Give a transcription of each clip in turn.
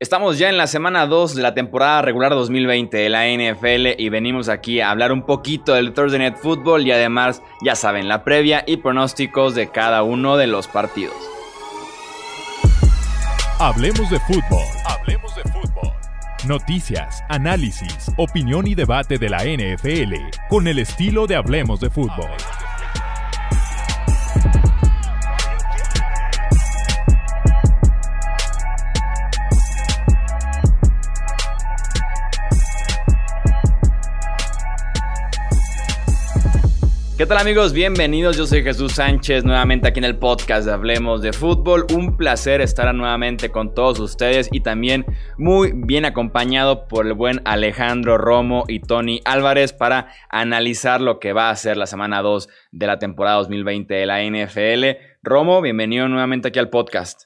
Estamos ya en la semana 2 de la temporada regular 2020 de la NFL y venimos aquí a hablar un poquito del Thursday Night Football y además, ya saben, la previa y pronósticos de cada uno de los partidos. Hablemos de fútbol. Hablemos de fútbol. Noticias, análisis, opinión y debate de la NFL con el estilo de Hablemos de fútbol. ¿Qué tal amigos? Bienvenidos, yo soy Jesús Sánchez, nuevamente aquí en el podcast de Hablemos de Fútbol. Un placer estar nuevamente con todos ustedes y también muy bien acompañado por el buen Alejandro Romo y Tony Álvarez para analizar lo que va a ser la semana 2 de la temporada 2020 de la NFL. Romo, bienvenido nuevamente aquí al podcast.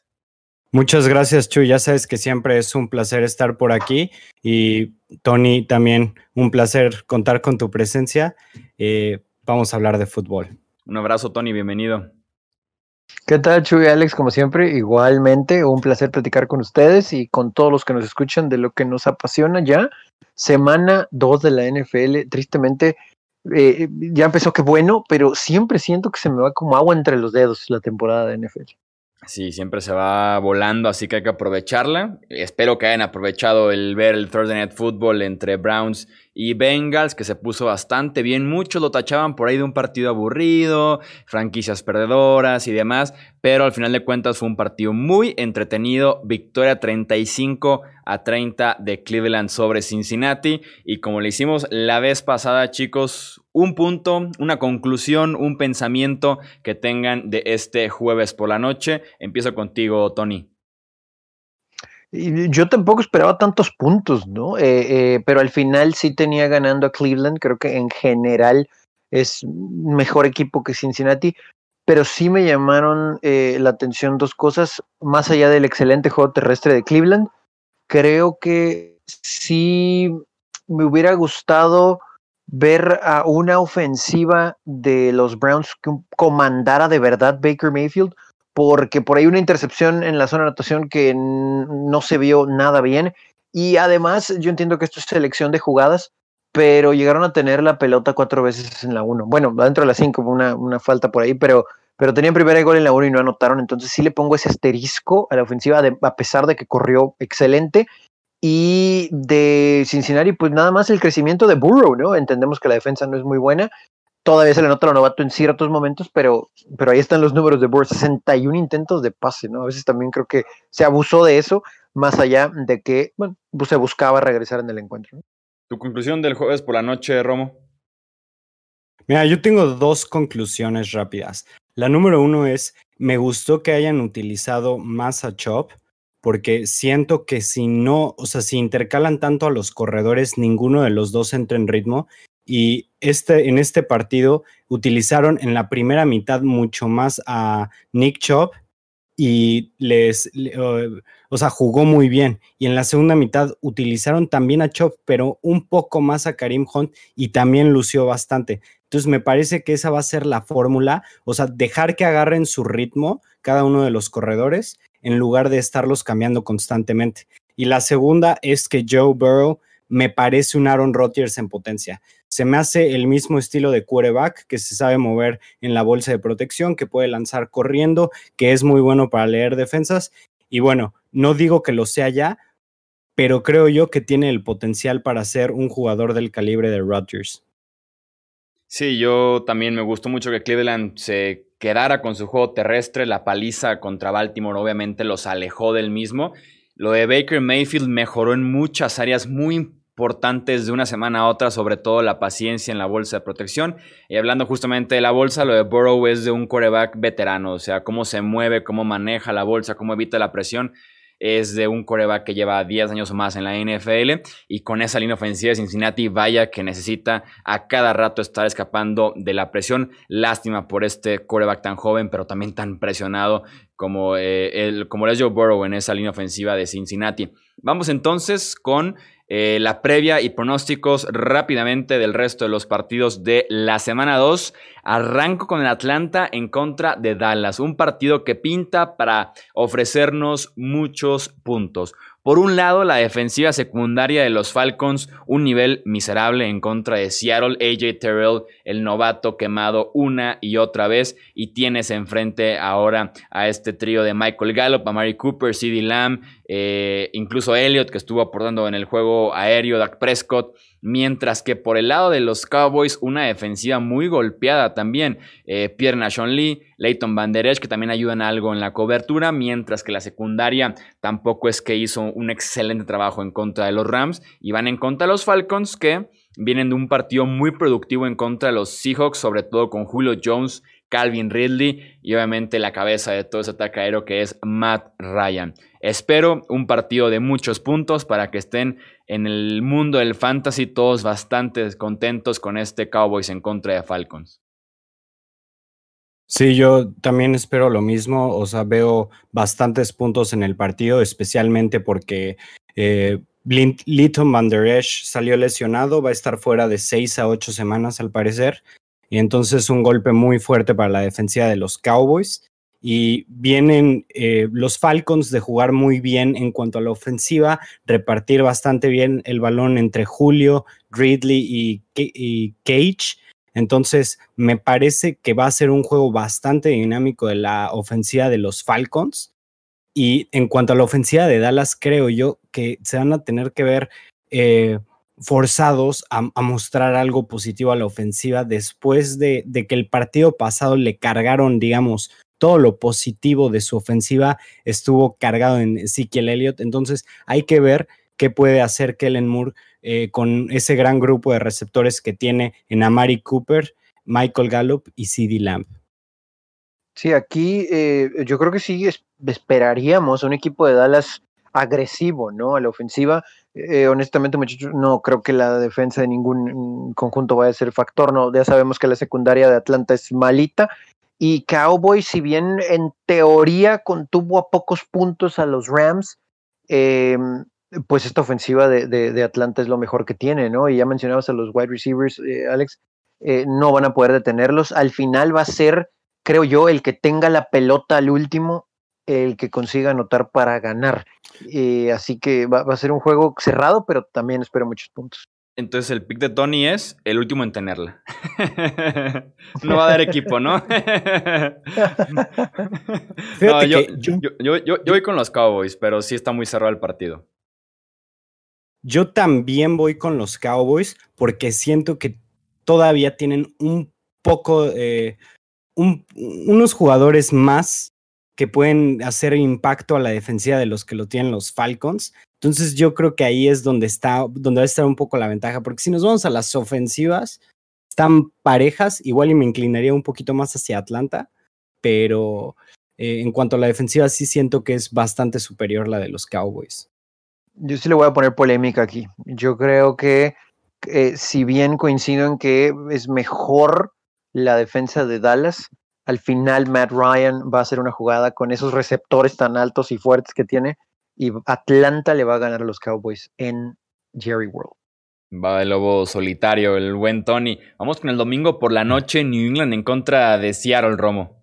Muchas gracias, Chu. Ya sabes que siempre es un placer estar por aquí y Tony también un placer contar con tu presencia. Eh, vamos a hablar de fútbol. Un abrazo, Tony, bienvenido. ¿Qué tal, Chuy Alex? Como siempre, igualmente, un placer platicar con ustedes y con todos los que nos escuchan de lo que nos apasiona ya. Semana 2 de la NFL, tristemente, eh, ya empezó que bueno, pero siempre siento que se me va como agua entre los dedos la temporada de NFL. Sí, siempre se va volando, así que hay que aprovecharla. Espero que hayan aprovechado el ver el Thursday Night Football entre Browns y Bengals, que se puso bastante bien. Muchos lo tachaban por ahí de un partido aburrido, franquicias perdedoras y demás, pero al final de cuentas fue un partido muy entretenido. Victoria 35 a 30 de Cleveland sobre Cincinnati. Y como le hicimos la vez pasada, chicos, un punto, una conclusión, un pensamiento que tengan de este jueves por la noche. Empiezo contigo, Tony yo tampoco esperaba tantos puntos, ¿no? Eh, eh, pero al final sí tenía ganando a Cleveland. Creo que en general es mejor equipo que Cincinnati. Pero sí me llamaron eh, la atención dos cosas. Más allá del excelente juego terrestre de Cleveland, creo que sí me hubiera gustado ver a una ofensiva de los Browns que comandara de verdad Baker Mayfield porque por ahí una intercepción en la zona de anotación que no se vio nada bien. Y además, yo entiendo que esto es selección de jugadas, pero llegaron a tener la pelota cuatro veces en la uno. Bueno, dentro de la cinco, una, una falta por ahí, pero, pero tenían primer gol en la uno y no anotaron. Entonces sí le pongo ese asterisco a la ofensiva, a pesar de que corrió excelente. Y de Cincinnati, pues nada más el crecimiento de Burrow, ¿no? Entendemos que la defensa no es muy buena, Todavía se le nota lo novato en ciertos momentos, pero, pero ahí están los números de Burr, 61 intentos de pase, ¿no? A veces también creo que se abusó de eso, más allá de que, bueno, pues se buscaba regresar en el encuentro. ¿Tu conclusión del jueves por la noche, Romo? Mira, yo tengo dos conclusiones rápidas. La número uno es, me gustó que hayan utilizado más a Chop, porque siento que si no, o sea, si intercalan tanto a los corredores, ninguno de los dos entra en ritmo y este, en este partido utilizaron en la primera mitad mucho más a Nick Chop y les, o sea, jugó muy bien. Y en la segunda mitad utilizaron también a Chop, pero un poco más a Karim Hunt y también lució bastante. Entonces me parece que esa va a ser la fórmula, o sea, dejar que agarren su ritmo cada uno de los corredores en lugar de estarlos cambiando constantemente. Y la segunda es que Joe Burrow me parece un Aaron Rodgers en potencia. Se me hace el mismo estilo de quarterback que se sabe mover en la bolsa de protección, que puede lanzar corriendo, que es muy bueno para leer defensas. Y bueno, no digo que lo sea ya, pero creo yo que tiene el potencial para ser un jugador del calibre de Rodgers. Sí, yo también me gustó mucho que Cleveland se quedara con su juego terrestre. La paliza contra Baltimore obviamente los alejó del mismo. Lo de Baker Mayfield mejoró en muchas áreas muy importantes de una semana a otra, sobre todo la paciencia en la bolsa de protección. Y hablando justamente de la bolsa, lo de Burrow es de un coreback veterano, o sea, cómo se mueve, cómo maneja la bolsa, cómo evita la presión. Es de un coreback que lleva 10 años o más en la NFL y con esa línea ofensiva de Cincinnati, vaya que necesita a cada rato estar escapando de la presión. Lástima por este coreback tan joven, pero también tan presionado como, eh, el, como es Joe Burrow en esa línea ofensiva de Cincinnati. Vamos entonces con eh, la previa y pronósticos rápidamente del resto de los partidos de la semana 2. Arranco con el Atlanta en contra de Dallas, un partido que pinta para ofrecernos muchos puntos. Por un lado, la defensiva secundaria de los Falcons, un nivel miserable en contra de Seattle. AJ Terrell, el novato quemado una y otra vez. Y tienes enfrente ahora a este trío de Michael Gallup, a Mary Cooper, CeeDee Lamb, eh, incluso Elliott, que estuvo aportando en el juego aéreo, Dak Prescott. Mientras que por el lado de los Cowboys, una defensiva muy golpeada también. Eh, Pierre Nashon Lee, Leighton Van que también ayudan algo en la cobertura. Mientras que la secundaria tampoco es que hizo un excelente trabajo en contra de los Rams. Y van en contra de los Falcons, que vienen de un partido muy productivo en contra de los Seahawks, sobre todo con Julio Jones, Calvin Ridley y obviamente la cabeza de todo ese ataque que es Matt Ryan. Espero un partido de muchos puntos para que estén en el mundo del fantasy todos bastante contentos con este Cowboys en contra de Falcons. Sí, yo también espero lo mismo. O sea, veo bastantes puntos en el partido, especialmente porque eh, Van Der Esch salió lesionado, va a estar fuera de seis a ocho semanas al parecer. Y entonces un golpe muy fuerte para la defensiva de los Cowboys y vienen eh, los Falcons de jugar muy bien en cuanto a la ofensiva, repartir bastante bien el balón entre Julio, Ridley y, Cage. Entonces, me parece que va a ser un juego bastante dinámico de la ofensiva de los Falcons. Y en cuanto a la ofensiva de Dallas, creo yo que se van a tener que ver eh, forzados a, mostrar algo positivo a la ofensiva después de, que el partido pasado le cargaron, digamos, todo lo positivo de su ofensiva estuvo cargado en Ezekiel Elliott. Entonces hay que ver qué puede hacer Kellen Moore eh, con ese gran grupo de receptores que tiene en Amari Cooper, Michael Gallup y CD Lamb. Sí, aquí eh, yo creo que sí esperaríamos un equipo de Dallas agresivo, ¿no? A la ofensiva. Eh, honestamente, muchachos, no creo que la defensa de ningún mm, conjunto vaya a ser factor, ¿no? Ya sabemos que la secundaria de Atlanta es malita y Cowboys, si bien en teoría contuvo a pocos puntos a los Rams, em, pues esta ofensiva de, Atlanta es lo mejor que tiene, ¿no? Y ya mencionabas a los wide receivers, eh, Alex, eh, no van a poder detenerlos. Al final va a ser, creo yo, el que tenga la pelota al último, el que consiga anotar para ganar. Eh, así que va, va, a ser un juego cerrado, pero también espero muchos puntos. Entonces el pick de Tony es el último en tenerla. no va a dar equipo, ¿no? yo, voy con los Cowboys, pero sí está muy cerrado el partido. Yo también voy con los Cowboys porque siento que todavía tienen un poco, eh, unos jugadores más que pueden hacer impacto a la defensiva de los que lo tienen los Falcons. Entonces yo creo que ahí es donde está, donde va a estar un poco la ventaja, porque si nos vamos a las ofensivas, están parejas, igual y me inclinaría un poquito más hacia Atlanta, pero eh, en cuanto a la defensiva sí siento que es bastante superior la de los Cowboys. Yo sí le voy a poner polémica aquí. Yo creo que eh, si bien coincido en que es mejor la defensa de Dallas, al final Matt Ryan va a hacer una jugada con esos receptores tan altos y fuertes que tiene y Atlanta le va a ganar a los Cowboys en Jerry World. Va el lobo solitario, el buen Tony. Vamos con el domingo por la noche, New England en contra de Seattle, Romo.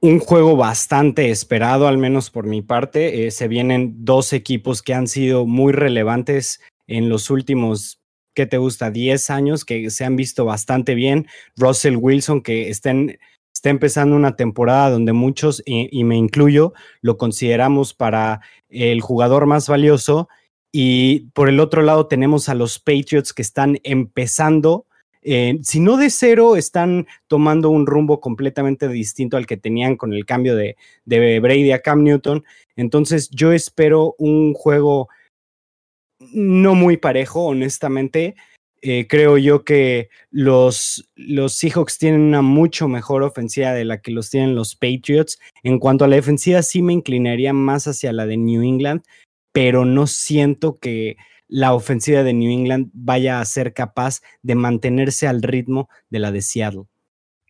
Un juego bastante esperado, al menos por mi parte. Eh, se vienen dos equipos que han sido muy relevantes en los últimos, ¿qué te gusta? 10 años, que se han visto bastante bien. Russell Wilson, que está empezando una temporada donde muchos, y, me incluyo, lo consideramos para el jugador más valioso. Y por el otro lado tenemos a los Patriots que están empezando, eh, si no de cero, están tomando un rumbo completamente distinto al que tenían con el cambio de, de Brady a Cam Newton. Entonces yo espero un juego no muy parejo, honestamente. Eh, creo yo que los, los Seahawks tienen una mucho mejor ofensiva de la que los tienen los Patriots. En cuanto a la defensiva, sí me inclinaría más hacia la de New England, pero no siento que la ofensiva de New England vaya a ser capaz de mantenerse al ritmo de la de Seattle.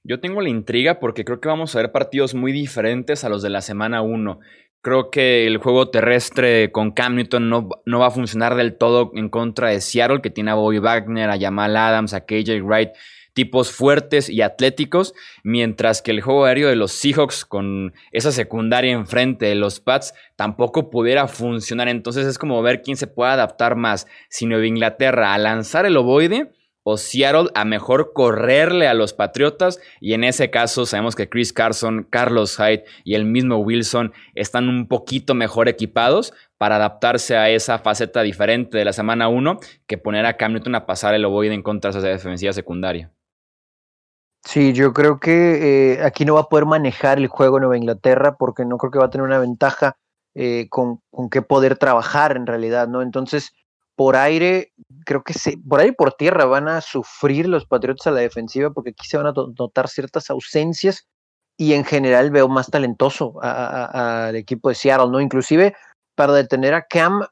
Yo tengo la intriga porque creo que vamos a ver partidos muy diferentes a los de la semana 1. Creo que el juego terrestre con Cam Newton no, no, va a funcionar del todo en contra de Seattle, que tiene a Bobby Wagner, a Jamal Adams, a KJ Wright, tipos fuertes y atléticos, mientras que el juego aéreo de los Seahawks con esa secundaria enfrente de los Pats tampoco pudiera funcionar. Entonces es como ver quién se puede adaptar más, si Nueva Inglaterra a lanzar el ovoide o Seattle a mejor correrle a los Patriotas y en ese caso sabemos que Chris Carson, Carlos Hyde y el mismo Wilson están un poquito mejor equipados para adaptarse a esa faceta diferente de la semana 1 que poner a Cam Newton a pasar el ovoide en contra de esa defensiva secundaria. Sí, yo creo que eh, aquí no va a poder manejar el juego Nueva Inglaterra porque no creo que va a tener una ventaja eh, con, con qué poder trabajar en realidad, ¿no? Entonces, por aire, creo que se, por aire y por tierra van a sufrir los Patriotas a la defensiva porque aquí se van a notar ciertas ausencias y en general veo más talentoso al equipo de Seattle, ¿no? Inclusive para detener a Cam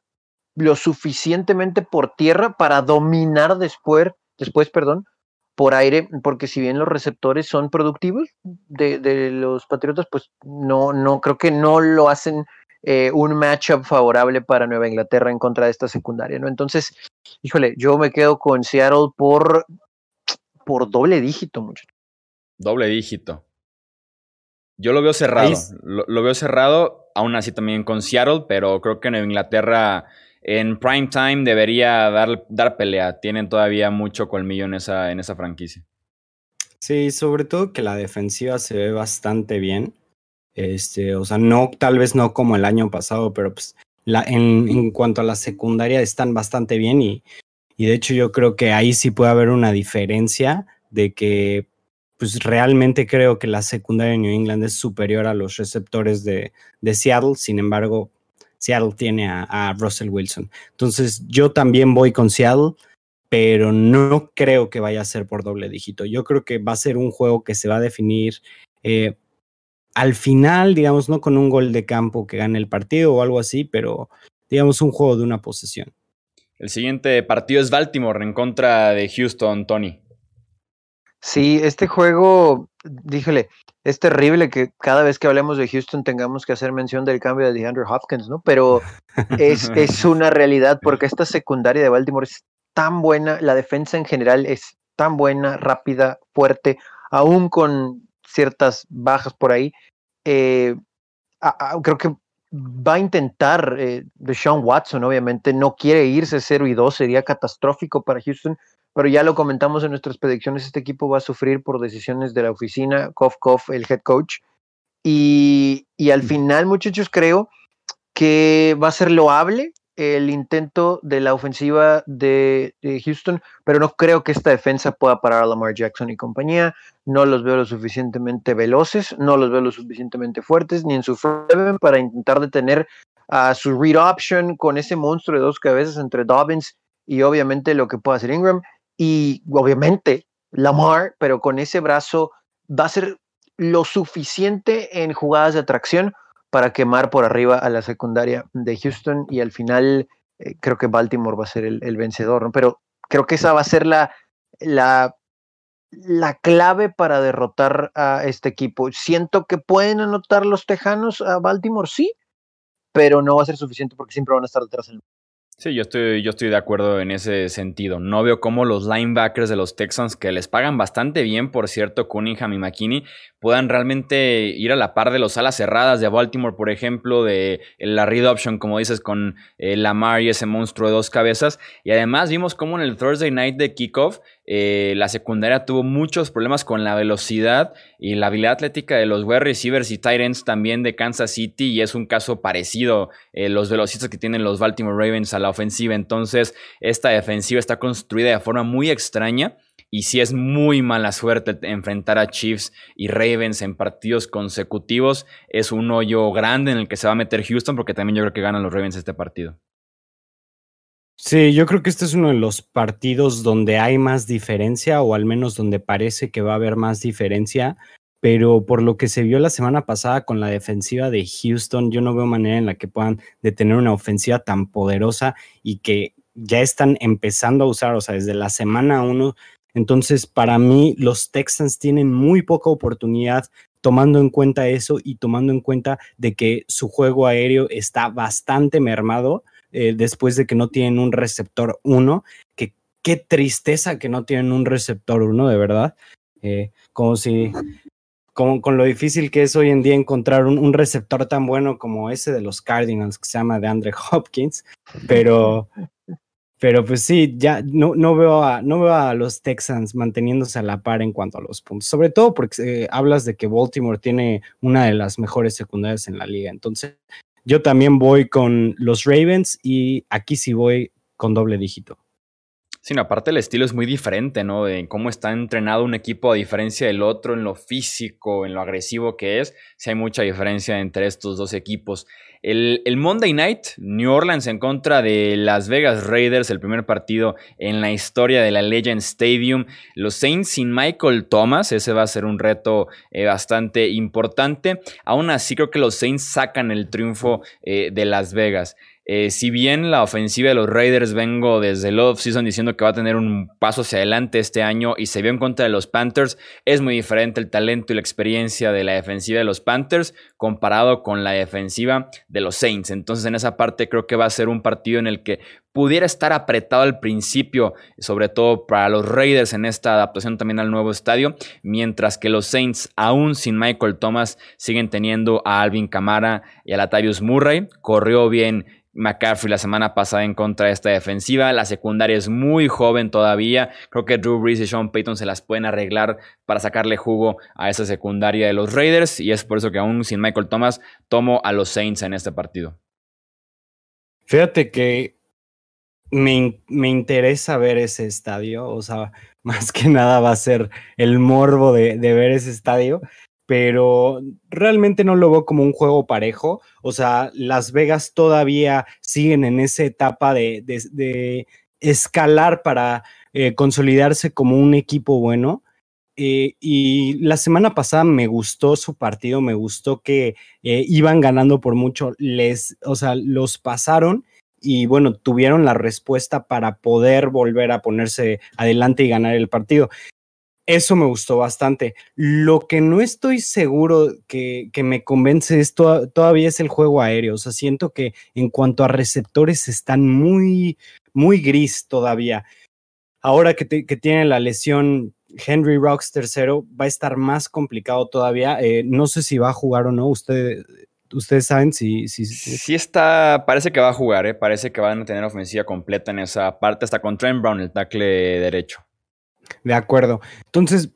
lo suficientemente por tierra para dominar después, después, perdón, por aire, porque si bien los receptores son productivos de, de los Patriotas, pues no, no, creo que no lo hacen eh, un matchup favorable para Nueva Inglaterra en contra de esta secundaria, ¿no? Entonces, híjole, yo me quedo con Seattle por, por doble dígito, mucho. Doble dígito. Yo lo veo cerrado. Lo, veo cerrado, aún así también con Seattle, pero creo que Nueva Inglaterra en prime time debería dar, dar pelea. Tienen todavía mucho colmillo en esa, en esa franquicia. Sí, sobre todo que la defensiva se ve bastante bien. Este, o sea, no, tal vez no como el año pasado, pero pues la, en, cuanto a la secundaria están bastante bien y, y de hecho yo creo que ahí sí puede haber una diferencia de que pues realmente creo que la secundaria de New England es superior a los receptores de, de Seattle, sin embargo, Seattle tiene a, a, Russell Wilson. Entonces yo también voy con Seattle, pero no creo que vaya a ser por doble dígito. Yo creo que va a ser un juego que se va a definir eh, al final, digamos, no con un gol de campo que gane el partido o algo así, pero digamos un juego de una posesión. El siguiente partido es Baltimore en contra de Houston, Tony. Sí, este juego, díjole, es terrible que cada vez que hablemos de Houston tengamos que hacer mención del cambio de DeAndre Hopkins, ¿no? Pero es, es una realidad porque esta secundaria de Baltimore es tan buena, la defensa en general es tan buena, rápida, fuerte, aún con ciertas bajas por ahí. Eh, creo que va a intentar eh, de Sean Watson, obviamente, no quiere irse 0 y 2, sería catastrófico para Houston, pero ya lo comentamos en nuestras predicciones, este equipo va a sufrir por decisiones de la oficina, Kof Kof, el head coach, y, y al final, muchachos, creo que va a ser loable el intento de la ofensiva de, Houston, pero no creo que esta defensa pueda parar a Lamar Jackson y compañía. No los veo lo suficientemente veloces, no los veo lo suficientemente fuertes, ni en su front para intentar detener a su read option con ese monstruo de dos cabezas entre Dobbins y obviamente lo que pueda hacer Ingram. Y obviamente Lamar, pero con ese brazo va a ser lo suficiente en jugadas de atracción para quemar por arriba a la secundaria de Houston y al final eh, creo que Baltimore va a ser el, vencedor, ¿no? Pero creo que esa va a ser la, la, la clave para derrotar a este equipo. Siento que pueden anotar los Tejanos a Baltimore, sí, pero no va a ser suficiente porque siempre van a estar detrás del Sí, yo estoy, yo estoy de acuerdo en ese sentido. No veo cómo los linebackers de los Texans, que les pagan bastante bien, por cierto, Cunningham y McKinney, puedan realmente ir a la par de los alas cerradas de Baltimore, por ejemplo, de la read option, como dices, con eh, Lamar y ese monstruo de dos cabezas. Y además vimos cómo en el Thursday night de kickoff eh, la secundaria tuvo muchos problemas con la velocidad y la habilidad atlética de los wide receivers y tight también de Kansas City y es un caso parecido eh, los velocistas que tienen los Baltimore Ravens a la ofensiva. Entonces, esta defensiva está construida de forma muy extraña. Y si es muy mala suerte enfrentar a Chiefs y Ravens en partidos consecutivos, es un hoyo grande en el que se va a meter Houston, porque también yo creo que ganan los Ravens este partido. Sí, yo creo que este es uno de los partidos donde hay más diferencia, o al menos donde parece que va a haber más diferencia, pero por lo que se vio la semana pasada con la defensiva de Houston, yo no veo manera en la que puedan detener una ofensiva tan poderosa y que ya están empezando a usar, o sea, desde la semana uno. Entonces, para mí, los Texans tienen muy poca oportunidad tomando en cuenta eso y tomando en cuenta de que su juego aéreo está bastante mermado eh, después de que no tienen un receptor 1 que, qué tristeza que no tienen un receptor uno, de verdad. Eh, como si, con, con, lo difícil que es hoy en día encontrar un, un, receptor tan bueno como ese de los Cardinals, que se llama de Andre Hopkins, pero, pero pues sí, ya no, no, veo a, no veo a los Texans manteniéndose a la par en cuanto a los puntos, sobre todo porque eh, hablas de que Baltimore tiene una de las mejores secundarias en la liga, entonces yo también voy con los Ravens y aquí sí voy con doble dígito. Sí, aparte el estilo es muy diferente, ¿no? De cómo está entrenado un equipo a diferencia del otro, en lo físico, en lo agresivo que es. Sí hay mucha diferencia entre estos dos equipos. El, el, Monday Night, New Orleans en contra de Las Vegas Raiders, el primer partido en la historia de la Legend Stadium. Los Saints sin Michael Thomas, ese va a ser un reto eh, bastante importante. Aún así creo que los Saints sacan el triunfo eh, de Las Vegas. Eh, si bien la ofensiva de los Raiders vengo desde el off-season diciendo que va a tener un paso hacia adelante este año y se vio en contra de los Panthers, es muy diferente el talento y la experiencia de la defensiva de los Panthers comparado con la defensiva de los Saints. Entonces en esa parte creo que va a ser un partido en el que pudiera estar apretado al principio, sobre todo para los Raiders en esta adaptación también al nuevo estadio, mientras que los Saints, aún sin Michael Thomas, siguen teniendo a Alvin Kamara y a Latavius Murray. Corrió bien McCaffrey la semana pasada en contra de esta defensiva. La secundaria es muy joven todavía. Creo que Drew Brees y Sean Payton se las pueden arreglar para sacarle jugo a esa secundaria de los Raiders. Y es por eso que aún sin Michael Thomas tomo a los Saints en este partido. Fíjate que me, me interesa ver ese estadio. O sea, más que nada va a ser el morbo de, de ver ese estadio pero realmente no lo veo como un juego parejo. O sea, Las Vegas todavía siguen en esa etapa de, de, escalar para eh, consolidarse como un equipo bueno. Eh, y la semana pasada me gustó su partido, me gustó que eh, iban ganando por mucho, les, o sea, los pasaron y bueno, tuvieron la respuesta para poder volver a ponerse adelante y ganar el partido. Eso me gustó bastante. Lo que no estoy seguro que, me convence es todavía es el juego aéreo. O sea, siento que en cuanto a receptores están muy, muy gris todavía. Ahora que, que tiene la lesión Henry Rocks tercero, va a estar más complicado todavía. Eh, no sé si va a jugar o no. Usted, ustedes saben si, si, Sí está, parece que va a jugar, ¿eh? parece que van a tener ofensiva completa en esa parte, hasta con Trent Brown, el tackle derecho. De acuerdo. Entonces,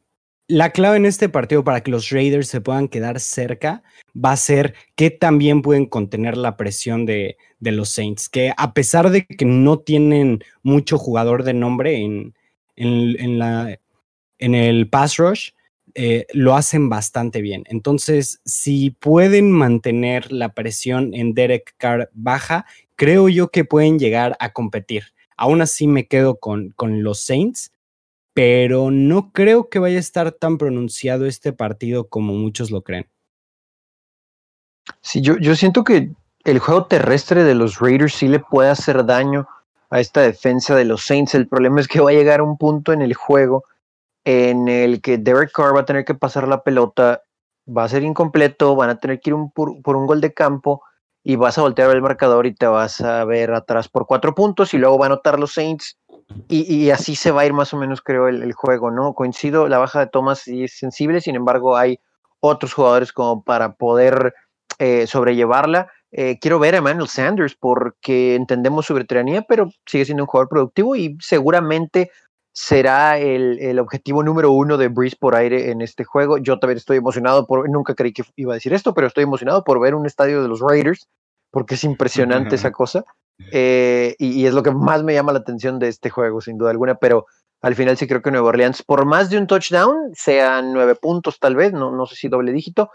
la clave en este partido para que los Raiders se puedan quedar cerca va a ser que también pueden contener la presión de, de los Saints, que a pesar de que no tienen mucho jugador de nombre en, en, el pass rush, eh, lo hacen bastante bien. Entonces, si pueden mantener la presión en Derek Carr baja, creo yo que pueden llegar a competir. Aún así me quedo con, con los Saints pero no creo que vaya a estar tan pronunciado este partido como muchos lo creen. Sí, yo, yo siento que el juego terrestre de los Raiders sí le puede hacer daño a esta defensa de los Saints. El problema es que va a llegar un punto en el juego en el que Derek Carr va a tener que pasar la pelota, va a ser incompleto, van a tener que ir por, por, un gol de campo y vas a voltear el marcador y te vas a ver atrás por cuatro puntos y luego va a anotar los Saints y, y, así se va a ir más o menos, creo, el, el, juego, ¿no? Coincido, la baja de Thomas sí es sensible, sin embargo, hay otros jugadores como para poder eh, sobrellevarla. Eh, quiero ver a Emmanuel Sanders porque entendemos su veteranía, pero sigue siendo un jugador productivo y seguramente será el, el, objetivo número uno de Breeze por aire en este juego. Yo también estoy emocionado por, nunca creí que iba a decir esto, pero estoy emocionado por ver un estadio de los Raiders porque es impresionante esa cosa. Eh, y, es lo que más me llama la atención de este juego, sin duda alguna, pero al final sí creo que Nueva Orleans, por más de un touchdown, sean nueve puntos tal vez, no, no sé si doble dígito,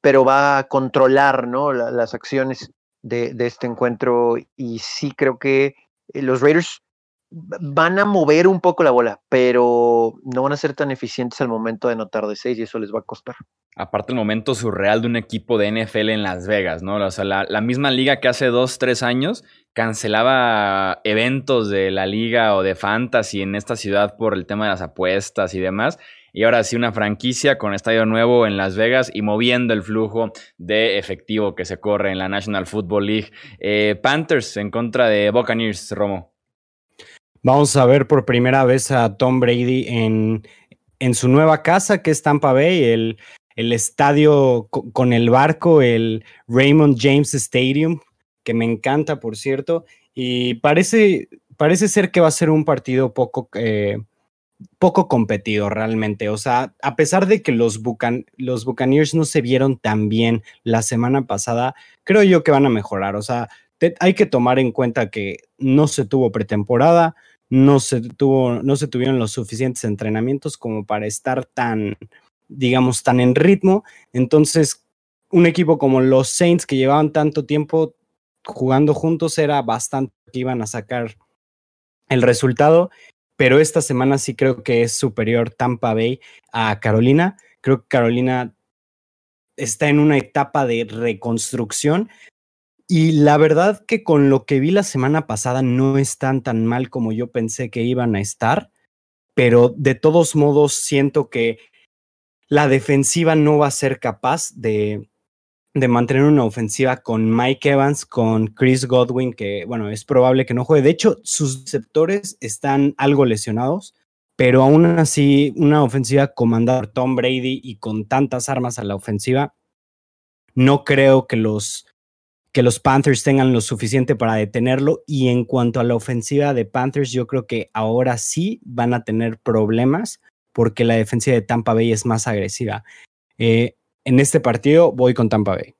pero va a controlar ¿no? La, las acciones de, este encuentro y sí creo que eh, los Raiders van a mover un poco la bola, pero no van a ser tan eficientes al momento de anotar de seis y eso les va a costar. Aparte el momento surreal de un equipo de NFL en Las Vegas, ¿no? O sea, la, la misma liga que hace dos, tres años cancelaba eventos de la liga o de fantasy en esta ciudad por el tema de las apuestas y demás. Y ahora sí una franquicia con estadio nuevo en Las Vegas y moviendo el flujo de efectivo que se corre en la National Football League. Eh, Panthers en contra de Buccaneers, Romo. Vamos a ver por primera vez a Tom Brady en, en su nueva casa, que es Tampa Bay, el, el estadio con el barco, el Raymond James Stadium, que me encanta, por cierto, y parece, parece ser que va a ser un partido poco, eh, poco competido realmente. O sea, a pesar de que los, los Buccaneers no se vieron tan bien la semana pasada, creo yo que van a mejorar. O sea, hay que tomar en cuenta que no se tuvo pretemporada, no se, tuvo, no se tuvieron los suficientes entrenamientos como para estar tan, digamos, tan en ritmo. Entonces, un equipo como los Saints que llevaban tanto tiempo jugando juntos era bastante que iban a sacar el resultado, pero esta semana sí creo que es superior Tampa Bay a Carolina. Creo que Carolina está en una etapa de reconstrucción y la verdad que con lo que vi la semana pasada no están tan mal como yo pensé que iban a estar, pero de todos modos siento que la defensiva no va a ser capaz de, de mantener una ofensiva con Mike Evans, con Chris Godwin, que bueno, es probable que no juegue. De hecho, sus receptores están algo lesionados, pero aún así una ofensiva comandada por Tom Brady y con tantas armas a la ofensiva, no creo que los que los Panthers tengan lo suficiente para detenerlo. Y en cuanto a la ofensiva de Panthers, yo creo que ahora sí van a tener problemas porque la defensiva de Tampa Bay es más agresiva. Eh, en este partido voy con Tampa Bay.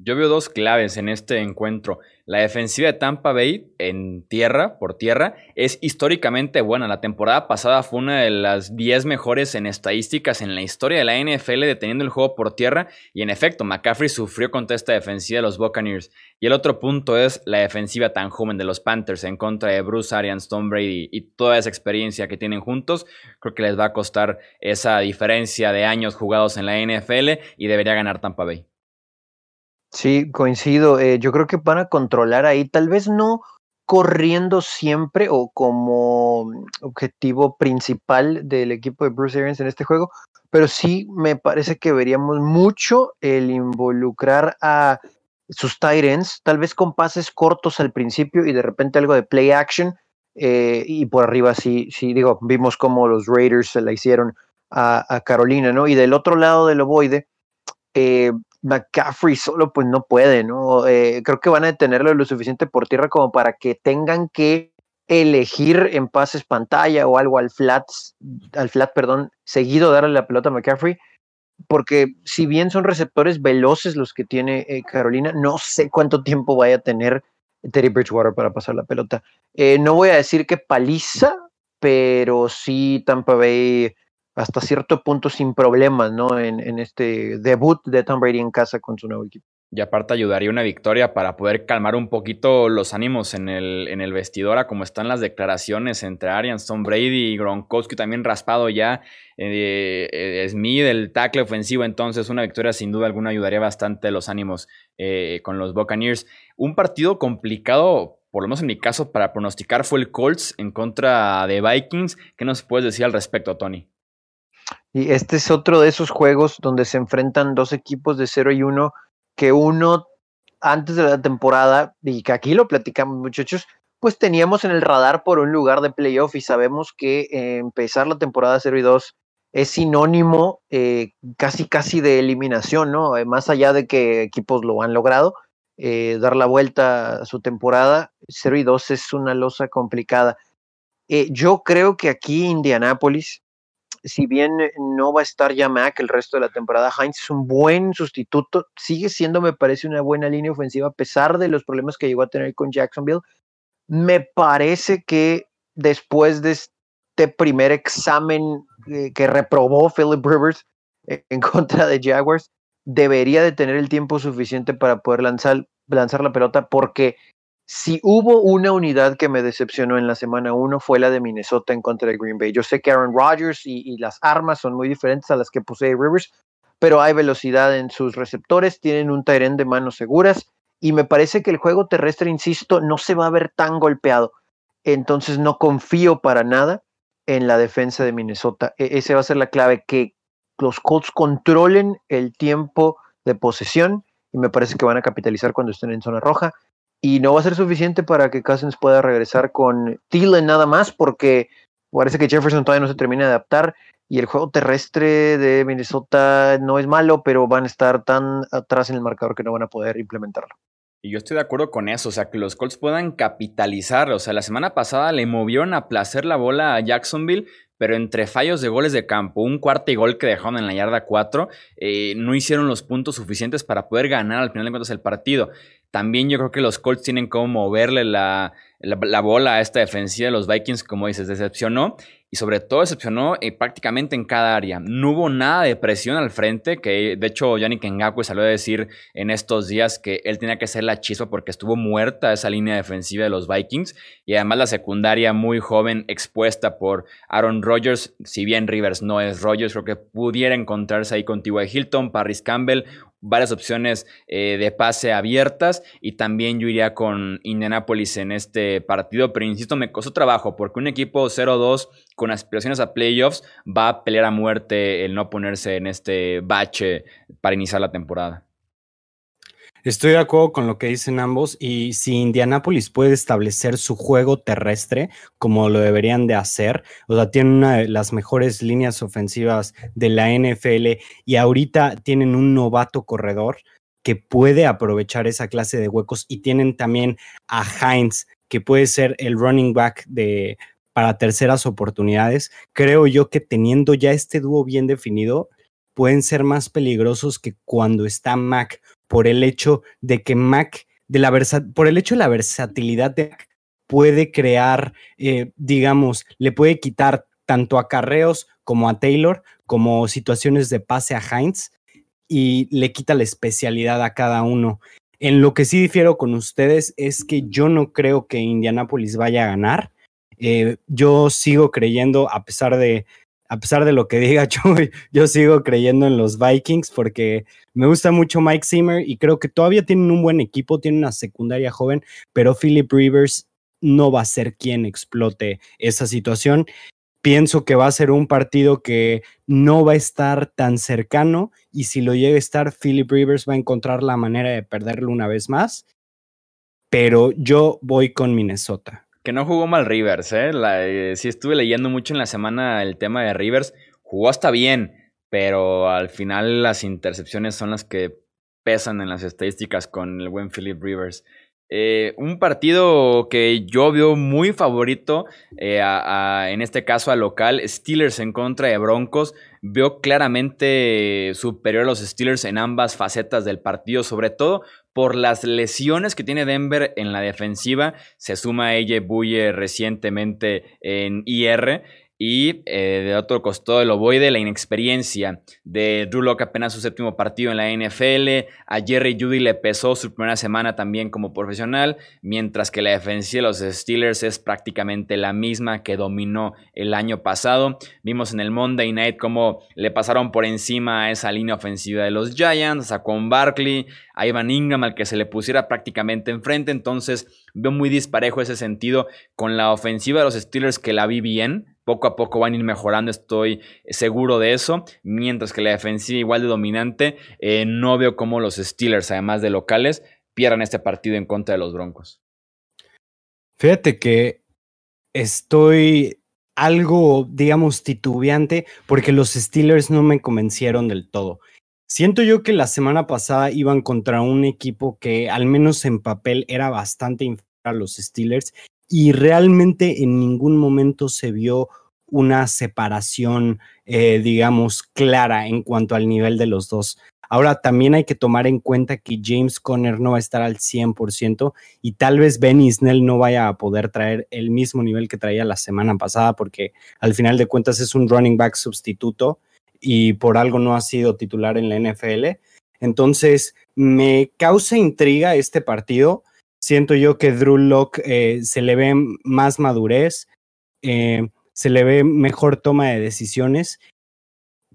Yo veo dos claves en este encuentro. La defensiva de Tampa Bay en tierra, por tierra, es históricamente buena. La temporada pasada fue una de las 10 mejores en estadísticas en la historia de la NFL deteniendo el juego por tierra. Y en efecto, McCaffrey sufrió contra esta defensiva de los Buccaneers. Y el otro punto es la defensiva tan joven de los Panthers en contra de Bruce Arians, Tom Brady y toda esa experiencia que tienen juntos. Creo que les va a costar esa diferencia de años jugados en la NFL y debería ganar Tampa Bay. Sí, coincido. Eh, yo creo que van a controlar ahí, tal vez no corriendo siempre o como objetivo principal del equipo de Bruce Arians en este juego, pero sí me parece que veríamos mucho el involucrar a sus tight ends, tal vez con pases cortos al principio y de repente algo de play action. Eh, y por arriba sí, sí, digo, vimos cómo los Raiders se la hicieron a, Carolina, ¿no? Y del otro lado del ovoide, eh, McCaffrey solo pues no puede, ¿no? Eh, creo que van a detenerlo lo suficiente por tierra como para que tengan que elegir en pases pantalla o algo al flat, al flat, perdón, seguido darle la pelota a McCaffrey, porque si bien son receptores veloces los que tiene eh, Carolina, no sé cuánto tiempo vaya a tener Teddy Bridgewater para pasar la pelota. Eh, no voy a decir que paliza, pero sí Tampa Bay hasta cierto punto sin problemas, ¿no? En, este debut de Tom Brady en casa con su nuevo equipo. Y aparte ayudaría una victoria para poder calmar un poquito los ánimos en el, en el vestidor, a como están las declaraciones entre Arians, Tom Brady y Gronkowski también raspado ya. Eh, eh, Smith, el tackle ofensivo, entonces una victoria sin duda alguna ayudaría bastante los ánimos eh, con los Buccaneers. Un partido complicado, por lo menos en mi caso, para pronosticar fue el Colts en contra de Vikings. ¿Qué nos puedes decir al respecto, Tony? Y este es otro de esos juegos donde se enfrentan dos equipos de 0 y 1, que uno antes de la temporada, y que aquí lo platicamos muchachos, pues teníamos en el radar por un lugar de playoff y sabemos que eh, empezar la temporada 0 y 2 es sinónimo eh, casi casi de eliminación, ¿no? Eh, más allá de que equipos lo han logrado, dar la vuelta a su temporada, 0 y 2 es una losa complicada. yo creo que aquí Indianápolis si bien eh, no va a estar ya Mac el resto de la temporada, Heinz es un buen sustituto, sigue siendo, me parece, una buena línea ofensiva a pesar de los problemas que llegó a tener con Jacksonville. Me parece que después de este primer examen eh, que reprobó Philip Rivers en contra de Jaguars, debería de tener el tiempo suficiente para poder lanzar, lanzar la pelota porque si hubo una unidad que me decepcionó en la semana 1 fue la de Minnesota en contra de Green Bay. Yo sé que Aaron Rodgers y, las armas son muy diferentes a las que posee Rivers, pero hay velocidad en sus receptores, tienen un Tyrén de manos seguras y me parece que el juego terrestre, insisto, no se va a ver tan golpeado. Entonces no confío para nada en la defensa de Minnesota. E, ese va a ser la clave, que los Colts controlen el tiempo de posesión y me parece que van a capitalizar cuando estén en zona roja y no va a ser suficiente para que Cousins pueda regresar con Thielen nada más, porque parece que Jefferson todavía no se termina de adaptar y el juego terrestre de Minnesota no es malo, pero van a estar tan atrás en el marcador que no van a poder implementarlo. Y yo estoy de acuerdo con eso, o sea, que los Colts puedan capitalizar. O sea, la semana pasada le movieron a placer la bola a Jacksonville, pero entre fallos de goles de campo, un cuarto y gol que dejaron en la yarda 4, eh, no hicieron los puntos suficientes para poder ganar al final de cuentas el partido. También yo creo que los Colts tienen como moverle la, la, bola a esta defensiva de los Vikings, como dices, decepcionó y sobre todo decepcionó eh, prácticamente en cada área. No hubo nada de presión al frente, que de hecho Yannick Ngakwe salió a decir en estos días que él tenía que ser la chispa porque estuvo muerta esa línea defensiva de los Vikings y además la secundaria muy joven expuesta por Aaron Rodgers, si bien Rivers no es Rodgers, creo que pudiera encontrarse ahí con T.Y. Hilton, Paris Campbell, varias opciones eh, de pase abiertas y también yo iría con Indianapolis en este partido, pero insisto, me costó trabajo porque un equipo 0-2 con aspiraciones a playoffs va a pelear a muerte el no ponerse en este bache para iniciar la temporada. Estoy de acuerdo con lo que dicen ambos y si Indianapolis puede establecer su juego terrestre como lo deberían de hacer, o sea, tienen una de las mejores líneas ofensivas de la NFL y ahorita tienen un novato corredor que puede aprovechar esa clase de huecos y tienen también a Heinz que puede ser el running back de para terceras oportunidades. Creo yo que teniendo ya este dúo bien definido, pueden ser más peligrosos que cuando está Mac por el hecho de que Mac, de la por el hecho de la versatilidad de Mac, puede crear, eh, digamos, le puede quitar tanto a Carreos como a Taylor, como situaciones de pase a Heinz, y le quita la especialidad a cada uno. En lo que sí difiero con ustedes es que yo no creo que Indianapolis vaya a ganar. Eh, yo sigo creyendo, a pesar de a pesar de lo que diga Chuy, yo sigo creyendo en los Vikings porque me gusta mucho Mike Zimmer y creo que todavía tienen un buen equipo, tienen una secundaria joven, pero Philip Rivers no va a ser quien explote esa situación. Pienso que va a ser un partido que no va a estar tan cercano y si lo llega a estar, Philip Rivers va a encontrar la manera de perderlo una vez más. Pero yo voy con Minnesota. Que no jugó mal Rivers, ¿eh? ¿eh? Sí estuve leyendo mucho en la semana el tema de Rivers. Jugó hasta bien, pero al final las intercepciones son las que pesan en las estadísticas con el buen Philip Rivers. Eh, un partido que yo veo muy favorito, eh, en este caso al local, Steelers en contra de Broncos. Veo claramente superior a los Steelers en ambas facetas del partido, sobre todo por las lesiones que tiene Denver en la defensiva. Se suma a ella Buye recientemente en IR. Y eh, de otro costado del ovoide, la inexperiencia de Drew Locke apenas su séptimo partido en la NFL. A Jerry Judy le pesó su primera semana también como profesional, mientras que la defensiva de los Steelers es prácticamente la misma que dominó el año pasado. Vimos en el Monday Night cómo le pasaron por encima a esa línea ofensiva de los Giants, a con Barkley, a Ivan Ingram al que se le pusiera prácticamente enfrente. Entonces veo muy disparejo ese sentido con la ofensiva de los Steelers que la vi bien poco a poco van a ir mejorando, estoy seguro de eso. Mientras que la defensiva igual de dominante, eh, no veo cómo los Steelers, además de locales, pierdan este partido en contra de los Broncos. Fíjate que estoy algo, digamos, titubeante porque los Steelers no me convencieron del todo. Siento yo que la semana pasada iban contra un equipo que al menos en papel era bastante inferior a los Steelers y realmente en ningún momento se vio una separación, eh, digamos, clara en cuanto al nivel de los dos. Ahora también hay que tomar en cuenta que James Conner no va a estar al 100% y tal vez Benny Snell no vaya a poder traer el mismo nivel que traía la semana pasada porque al final de cuentas es un running back sustituto y por algo no ha sido titular en la NFL. Entonces, me causa intriga este partido siento yo que Drew Locke eh, se le ve más madurez, eh, se le ve mejor toma de decisiones,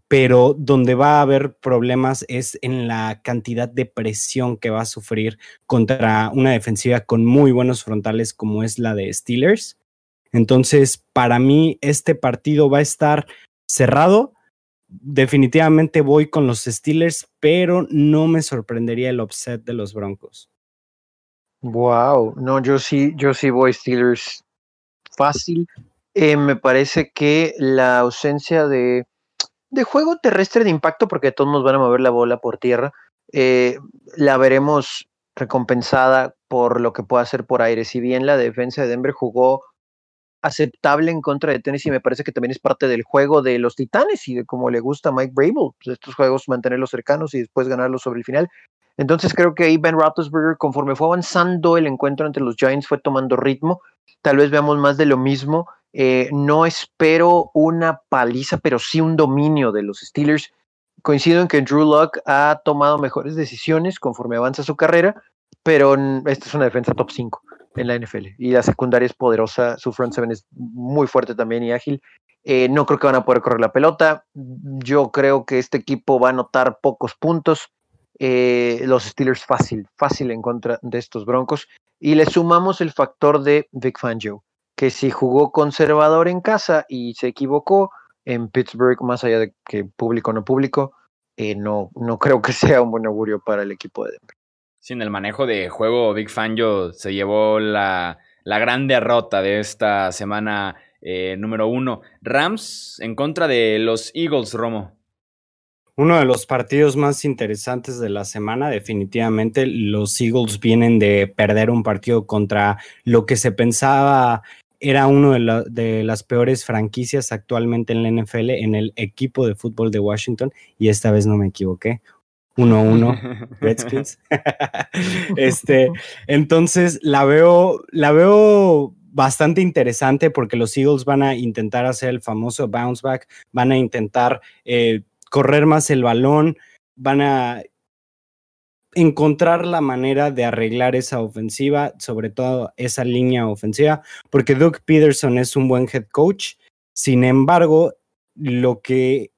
pero donde va a haber problemas es en la cantidad de presión que va a sufrir contra una defensiva con muy buenos frontales como es la de Steelers. Entonces, para mí, este partido va a estar cerrado. Definitivamente voy con los Steelers, pero no me sorprendería el upset de los Broncos. Wow, no, yo sí, yo sí voy Steelers fácil. Eh, me parece que la ausencia de, de, juego terrestre de impacto, porque todos nos van a mover la bola por tierra, eh, la veremos recompensada por lo que pueda hacer por aire. Si bien la defensa de Denver jugó aceptable en contra de Tennessee, me parece que también es parte del juego de los Titanes y de cómo le gusta a Mike Brable, pues, estos juegos mantenerlos cercanos y después ganarlos sobre el final. Entonces creo que ahí Ben Roethlisberger, conforme fue avanzando el encuentro entre los Giants, fue tomando ritmo. Tal vez veamos más de lo mismo. Eh, no espero una paliza, pero sí un dominio de los Steelers. Coincido en que Drew Luck ha tomado mejores decisiones conforme avanza su carrera, pero esta es una defensa top 5 en la NFL y la secundaria es poderosa. Su front seven es muy fuerte también y ágil. Eh, no creo que van a poder correr la pelota. Yo creo que este equipo va a anotar pocos puntos. Eh, los Steelers fácil, fácil en contra de estos Broncos. Y le sumamos el factor de Vic Fangio, que si jugó conservador en casa y se equivocó en Pittsburgh, más allá de que público o no público, eh, no, no creo que sea un buen augurio para el equipo de Denver. Sí, en el manejo de juego, Big Fangio se llevó la, la gran derrota de esta semana eh, número uno. Rams en contra de los Eagles, Romo. Uno de los partidos más interesantes de la semana, definitivamente los Eagles vienen de perder un partido contra lo que se pensaba era uno de, de, las peores franquicias actualmente en la NFL, en el equipo de fútbol de Washington, y esta vez no me equivoqué. 1-1 Redskins. este, entonces la veo, la veo bastante interesante porque los Eagles van a intentar hacer el famoso bounce back, van a intentar eh, correr más el balón, van a encontrar la manera de arreglar esa ofensiva, sobre todo esa línea ofensiva, porque Doug Peterson es un buen head coach. Sin embargo, lo que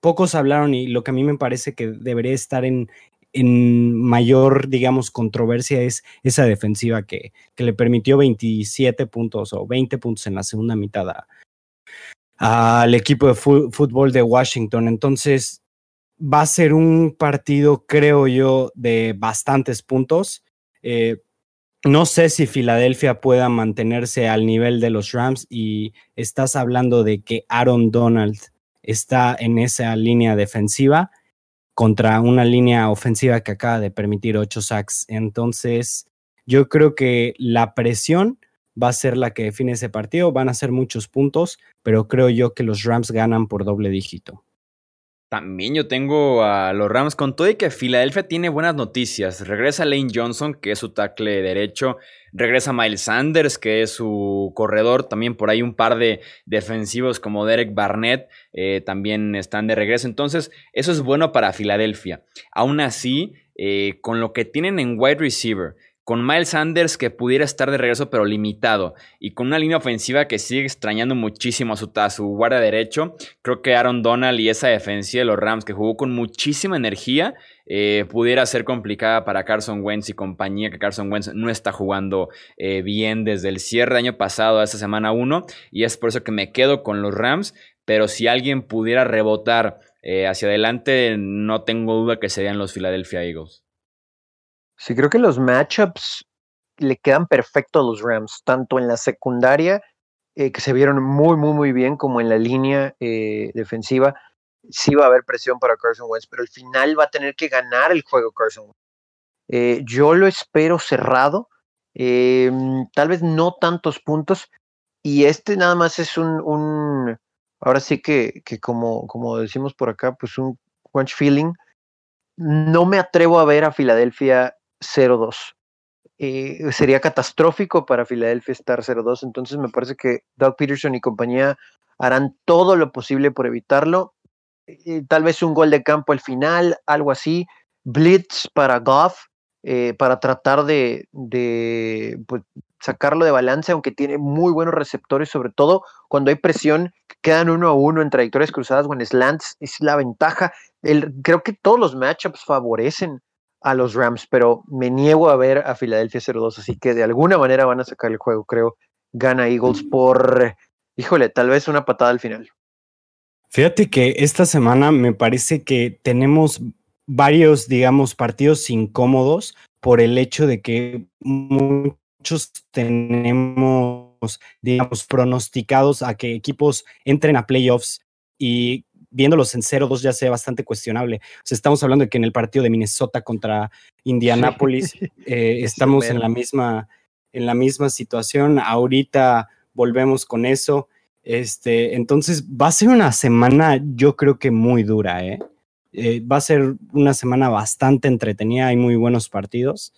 pocos hablaron y lo que a mí me parece que debería estar en, en mayor, digamos, controversia es esa defensiva que, que, le permitió 27 puntos o 20 puntos en la segunda mitad al equipo de fútbol de Washington. Entonces, va a ser un partido, creo yo, de bastantes puntos. Eh, no sé si Filadelfia pueda mantenerse al nivel de los Rams y estás hablando de que Aaron Donald está en esa línea defensiva contra una línea ofensiva que acaba de permitir ocho sacks. Entonces, yo creo que la presión va a ser la que define ese partido. Van a ser muchos puntos, pero creo yo que los Rams ganan por doble dígito. También yo tengo a los Rams con todo y que Filadelfia tiene buenas noticias. Regresa Lane Johnson, que es su tackle derecho. Regresa Miles Sanders, que es su corredor. También por ahí un par de defensivos como Derek Barnett eh, también están de regreso. Entonces, eso es bueno para Filadelfia. Aún así, eh, con lo que tienen en wide receiver, con Miles Sanders que pudiera estar de regreso pero limitado y con una línea ofensiva que sigue extrañando muchísimo a su, su guardia derecho, creo que Aaron Donald y esa defensa de los Rams que jugó con muchísima energía eh, pudiera ser complicada para Carson Wentz y compañía, que Carson Wentz no está jugando eh, bien desde el cierre del año pasado a esta semana 1 y es por eso que me quedo con los Rams, pero si alguien pudiera rebotar eh, hacia adelante, no tengo duda que serían los Philadelphia Eagles. Sí, creo que los matchups le quedan perfectos a los Rams, tanto en la secundaria, eh, que se vieron muy, muy, muy bien, como en la línea eh, defensiva. Sí va a haber presión para Carson Wentz, pero al final va a tener que ganar el juego Carson Wentz. Eh, yo lo espero cerrado, tal vez no tantos puntos, y este nada más es un, un ahora sí que, que como, como decimos por acá, pues un crunch feeling. No me atrevo a ver a Filadelfia 0-2. Eh, sería catastrófico para Filadelfia estar 0-2, entonces me parece que Doug Peterson y compañía harán todo lo posible por evitarlo. Tal vez un gol de campo al final, algo así. Blitz para Goff, eh, para tratar de, de pues, sacarlo de balance, aunque tiene muy buenos receptores, sobre todo cuando hay presión, quedan uno a uno en trayectorias cruzadas o en slants, es la ventaja. El, creo que todos los matchups favorecen a los Rams, pero me niego a ver a Filadelfia 0-2, así que de alguna manera van a sacar el juego, creo. Gana Eagles por, híjole, tal vez una patada al final. Fíjate que esta semana me parece que tenemos varios, digamos, partidos incómodos, por el hecho de que muchos tenemos, digamos, pronosticados a que equipos entren a playoffs y viéndolos en 0-2 ya sea bastante cuestionable. O sea, estamos hablando de que en el partido de Minnesota contra Indianapolis eh, estamos en la misma en la misma situación. Ahorita volvemos con eso. Este, entonces va a ser una semana, yo creo que muy dura, ¿eh? ¿eh? va a ser una semana bastante entretenida, hay muy buenos partidos.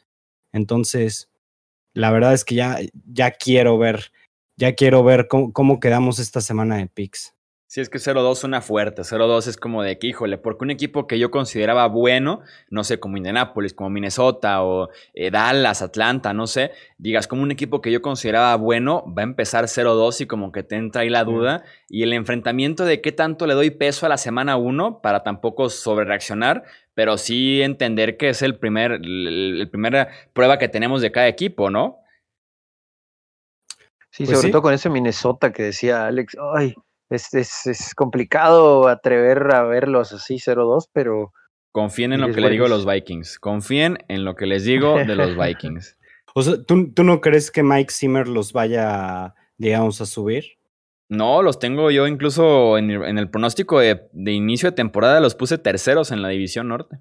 Entonces, la verdad es que ya, ya quiero ver, ya quiero ver cómo, cómo quedamos esta semana de picks. Sí, es que 0-2 suena fuerte. 0-2 es como de que, híjole, porque un equipo que yo consideraba bueno, no sé, como Indianapolis, como Minnesota o eh, Dallas, Atlanta, no sé, digas, como un equipo que yo consideraba bueno, va a empezar 0-2 y como que te entra ahí la duda. Y el enfrentamiento de qué tanto le doy peso a la semana 1 para tampoco sobrereaccionar, pero sí entender que es el primer, el, primera prueba que tenemos de cada equipo, ¿no? Sí, pues sobre todo con ese Minnesota que decía Alex, ay es, es, complicado atrever a verlos así 0-2, pero... Confíen en lo que le digo a los Vikings. Confíen en lo que les digo de los Vikings. o sea, ¿tú, ¿tú, no crees que Mike Zimmer los vaya, digamos, a subir? No, los tengo yo incluso en el, pronóstico de, de, inicio de temporada, los puse terceros en la división norte.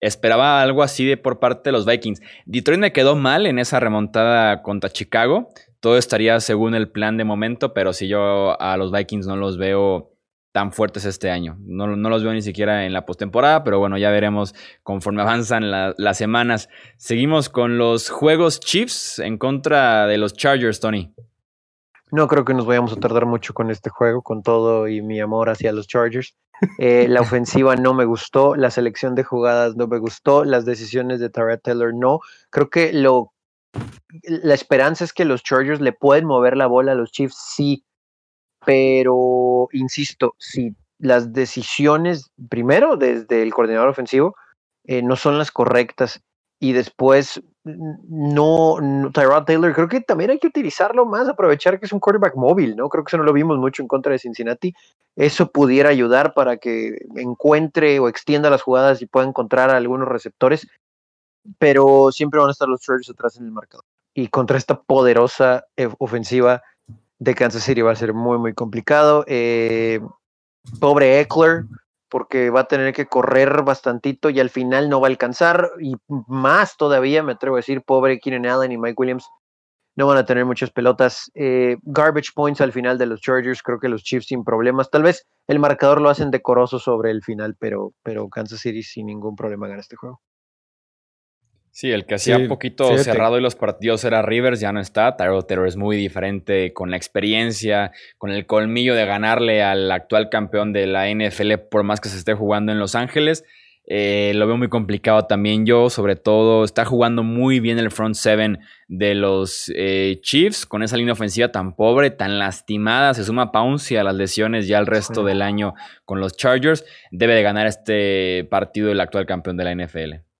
Esperaba algo así de por parte de los Vikings. Detroit me quedó mal en esa remontada contra Chicago todo estaría según el plan de momento, pero si yo a los Vikings no los veo tan fuertes este año. No, los veo ni siquiera en la postemporada, pero bueno, ya veremos conforme avanzan las semanas. Seguimos con los juegos Chiefs en contra de los Chargers, Tony. No creo que nos vayamos a tardar mucho con este juego, con todo y mi amor hacia los Chargers. Eh, la ofensiva no me gustó, la selección de jugadas no me gustó, las decisiones de Tara Taylor no. Creo que lo la esperanza es que los Chargers le pueden mover la bola a los Chiefs, sí, pero insisto, si las decisiones, primero desde el coordinador ofensivo, eh, no son las correctas y después no, Tyrod Taylor, creo que también hay que utilizarlo más, aprovechar que es un quarterback móvil, ¿no? Creo que eso no lo vimos mucho en contra de Cincinnati. Eso pudiera ayudar para que encuentre o extienda las jugadas y pueda encontrar a algunos receptores pero siempre van a estar los Chargers atrás en el marcador. Y contra esta poderosa eh, ofensiva de Kansas City va a ser muy, muy complicado. Eh, pobre Eckler, porque va a tener que correr bastantito y al final no va a alcanzar. Y más todavía, me atrevo a decir, pobre Keenan Allen y Mike Williams no van a tener muchas pelotas. Eh, garbage points al final de los Chargers, creo que los Chiefs sin problemas. Tal vez el marcador lo hacen decoroso sobre el final, pero, pero Kansas City sin ningún problema gana este juego. Sí, el que hacía un poquito cerrado y los partidos era Rivers, ya no está. Tyrell Taylor es muy diferente con la experiencia, con el colmillo de ganarle al actual campeón de la NFL, por más que se esté jugando en Los Ángeles. Eh, lo veo muy complicado también yo, sobre todo está jugando muy bien el front seven de los eh, Chiefs con esa línea ofensiva tan pobre, tan lastimada. Se suma Pouncy a las lesiones ya el resto del año con los Chargers. Debe de ganar este partido el actual campeón de la NFL.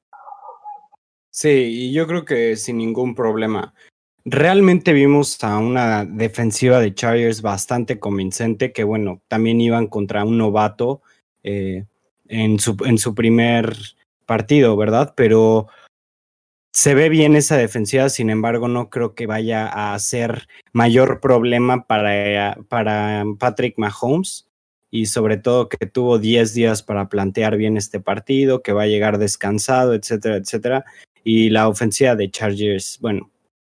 Sí, y yo creo que sin ningún problema. Realmente vimos a una defensiva de Chargers bastante convincente, que bueno, también iban contra un novato eh, en, su, en su primer partido, ¿verdad? Pero se ve bien esa defensiva, sin embargo, no creo que vaya a ser mayor problema para, para Patrick Mahomes y sobre todo que tuvo 10 días para plantear bien este partido, que va a llegar descansado, etcétera, etcétera y la ofensiva de Chargers, bueno,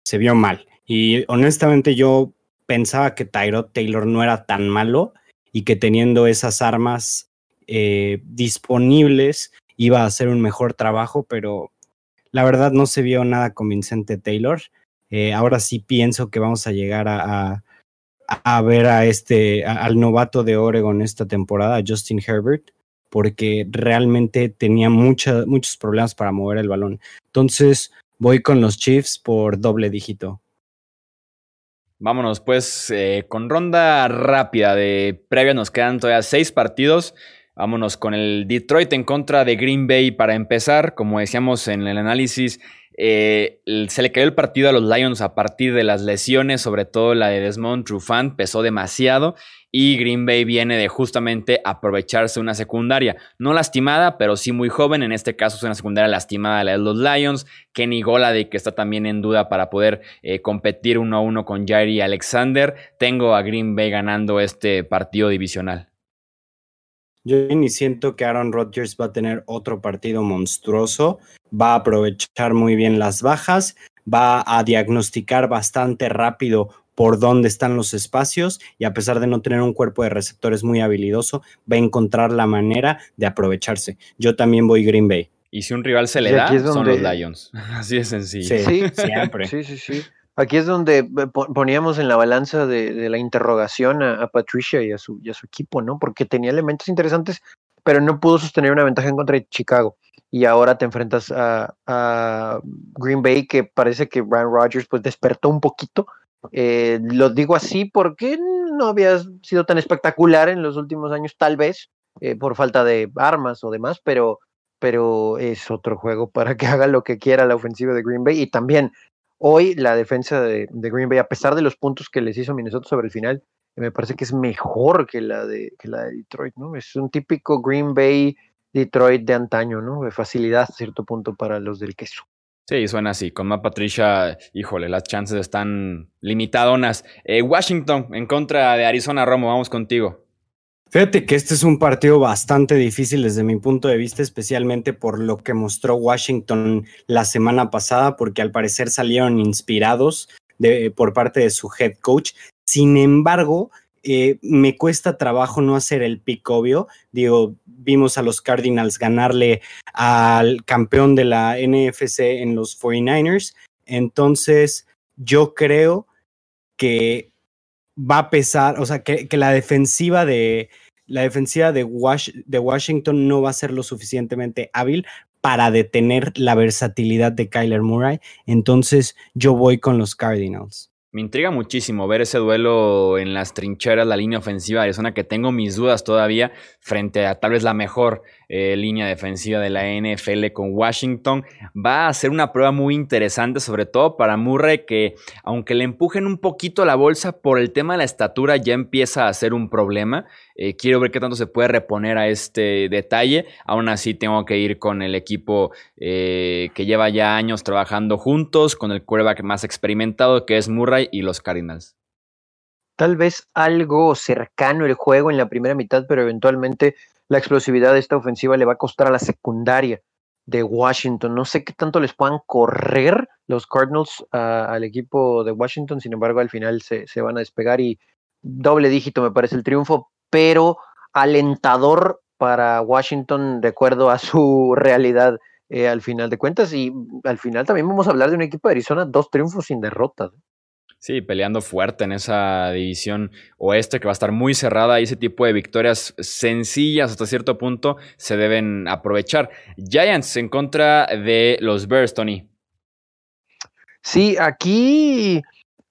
se vio mal. Y honestamente yo pensaba que Tyrod Taylor no era tan malo y que teniendo esas armas eh, disponibles iba a hacer un mejor trabajo, pero la verdad no se vio nada convincente Taylor. Eh, ahora sí pienso que vamos a llegar a, a, ver a este, al novato de Oregon esta temporada, Justin Herbert, porque realmente tenía muchos problemas para mover el balón. Entonces voy con los Chiefs por doble dígito. Vámonos pues eh, con ronda rápida de previa, nos quedan todavía seis partidos. Vámonos con el Detroit en contra de Green Bay para empezar. Como decíamos en el análisis, Eh, se le cayó el partido a los Lions a partir de las lesiones, sobre todo la de Desmond Trufant, pesó demasiado y Green Bay viene de justamente aprovecharse una secundaria, no lastimada, pero sí muy joven, en este caso es una secundaria lastimada la de los Lions, Kenny Golady que está también en duda para poder eh, competir uno a uno con Jairi Alexander, tengo a Green Bay ganando este partido divisional. Yo ni siento que Aaron Rodgers va a tener otro partido monstruoso, va a aprovechar muy bien las bajas, va a diagnosticar bastante rápido por dónde están los espacios y a pesar de no tener un cuerpo de receptores muy habilidoso, va a encontrar la manera de aprovecharse. Yo también voy Green Bay. Y si un rival se le da, son los Lions. Así de sencillo. Sí, siempre. Sí, sí, sí. Aquí es donde eh, poníamos en la balanza de, la interrogación a, Patricia y a, su, su equipo, ¿no? Porque tenía elementos interesantes, pero no pudo sostener una ventaja en contra de Chicago. Y ahora te enfrentas a, Green Bay, que parece que Brian Rodgers pues despertó un poquito. Eh, lo digo así porque no había sido tan espectacular en los últimos años, tal vez, eh, por falta de armas o demás, pero, pero es otro juego para que haga lo que quiera la ofensiva de Green Bay. Y también Hoy la defensa de, Green Bay, a pesar de los puntos que les hizo Minnesota sobre el final, me parece que es mejor que la de, la de Detroit, ¿no? Es un típico Green Bay Detroit de antaño, ¿no? De facilidad a cierto punto para los del queso. Sí, suena así. Con Matt Patricia, híjole, las chances están limitadonas. Eh, Washington en contra de Arizona, Romo, vamos contigo. Fíjate que este es un partido bastante difícil desde mi punto de vista, especialmente por lo que mostró Washington la semana pasada, porque al parecer salieron inspirados de, por parte de su head coach. Sin embargo, eh, me cuesta trabajo no hacer el pick obvio. Digo, vimos a los Cardinals ganarle al campeón de la NFC en los 49ers. Entonces, yo creo que va a pesar, o sea, que, la defensiva de la defensiva de, de Washington no va a ser lo suficientemente hábil para detener la versatilidad de Kyler Murray. Entonces, yo voy con los Cardinals. Me intriga muchísimo ver ese duelo en las trincheras, la línea ofensiva de Arizona, que tengo mis dudas todavía frente a tal vez la mejor eh, línea defensiva de la NFL con Washington. Va a ser una prueba muy interesante, sobre todo para Murray, que aunque le empujen un poquito la bolsa por el tema de la estatura, ya empieza a ser un problema. Eh, quiero ver qué tanto se puede reponer a este detalle. Aún así, tengo que ir con el equipo eh, que lleva ya años trabajando juntos, con el quarterback más experimentado, que es Murray y los Cardinals. Tal vez algo cercano el juego en la primera mitad, pero eventualmente la explosividad de esta ofensiva le va a costar a la secundaria de Washington. No sé qué tanto les puedan correr los Cardinals al equipo de Washington, sin embargo al final se, van a despegar y doble dígito me parece el triunfo, pero alentador para Washington de acuerdo a su realidad eh, al final de cuentas y al final también vamos a hablar de un equipo de Arizona, dos triunfos sin derrotas. Sí, peleando fuerte en esa división oeste que va a estar muy cerrada y ese tipo de victorias sencillas hasta cierto punto se deben aprovechar. Giants en contra de los Bears, Tony. Sí, aquí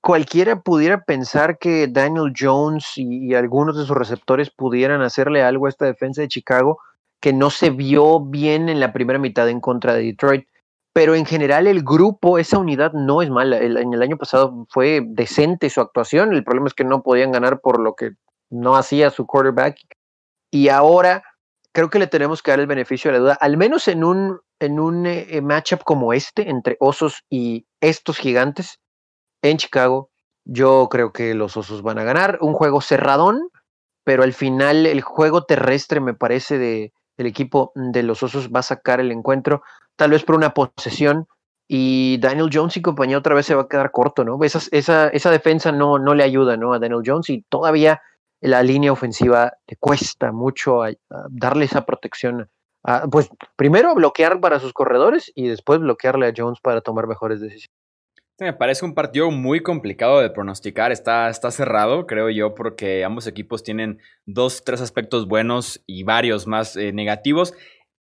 cualquiera pudiera pensar que Daniel Jones y, algunos de sus receptores pudieran hacerle algo a esta defensa de Chicago que no se vio bien en la primera mitad en contra de Detroit pero en general el grupo, esa unidad no es mala. en el año pasado fue decente su actuación, el problema es que no podían ganar por lo que no hacía su quarterback. Y ahora creo que le tenemos que dar el beneficio de la duda, al menos en un, en un eh, matchup como este, entre Osos y estos gigantes en Chicago, yo creo que los Osos van a ganar. Un juego cerradón, pero al final el juego terrestre me parece de el equipo de los Osos va a sacar el encuentro tal vez por una posesión, y Daniel Jones y compañía otra vez se va a quedar corto, ¿no? Esa, esa, defensa no, no le ayuda, ¿no? A Daniel Jones y todavía la línea ofensiva le cuesta mucho darle esa protección. pues primero bloquear para sus corredores y después bloquearle a Jones para tomar mejores decisiones. Me parece un partido muy complicado de pronosticar. Está, está cerrado, creo yo, porque ambos equipos tienen dos, tres aspectos buenos y varios más eh, negativos.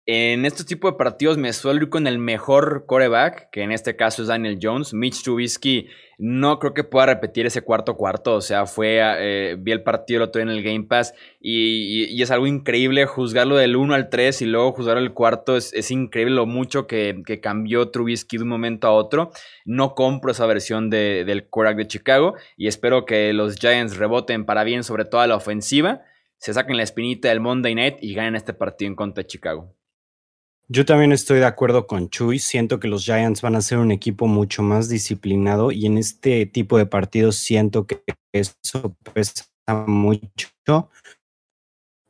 En este tipo de partidos me suelo ir con el mejor coreback, que en este caso es Daniel Jones. Mitch Trubisky no creo que pueda repetir ese cuarto cuarto. O sea, fue, eh, vi el partido el otro día en el Game Pass y, es algo increíble juzgarlo del 1 al 3 y luego juzgar el cuarto. Es, increíble lo mucho que, cambió Trubisky de un momento a otro. No compro esa versión del coreback de Chicago y espero que los Giants reboten para bien, sobre todo a la ofensiva. Se saquen la espinita del Monday Night y ganen este partido en contra de Chicago. Yo también estoy de acuerdo con Chuy. Siento que los Giants van a ser un equipo mucho más disciplinado y en este tipo de partidos siento que eso pesa mucho.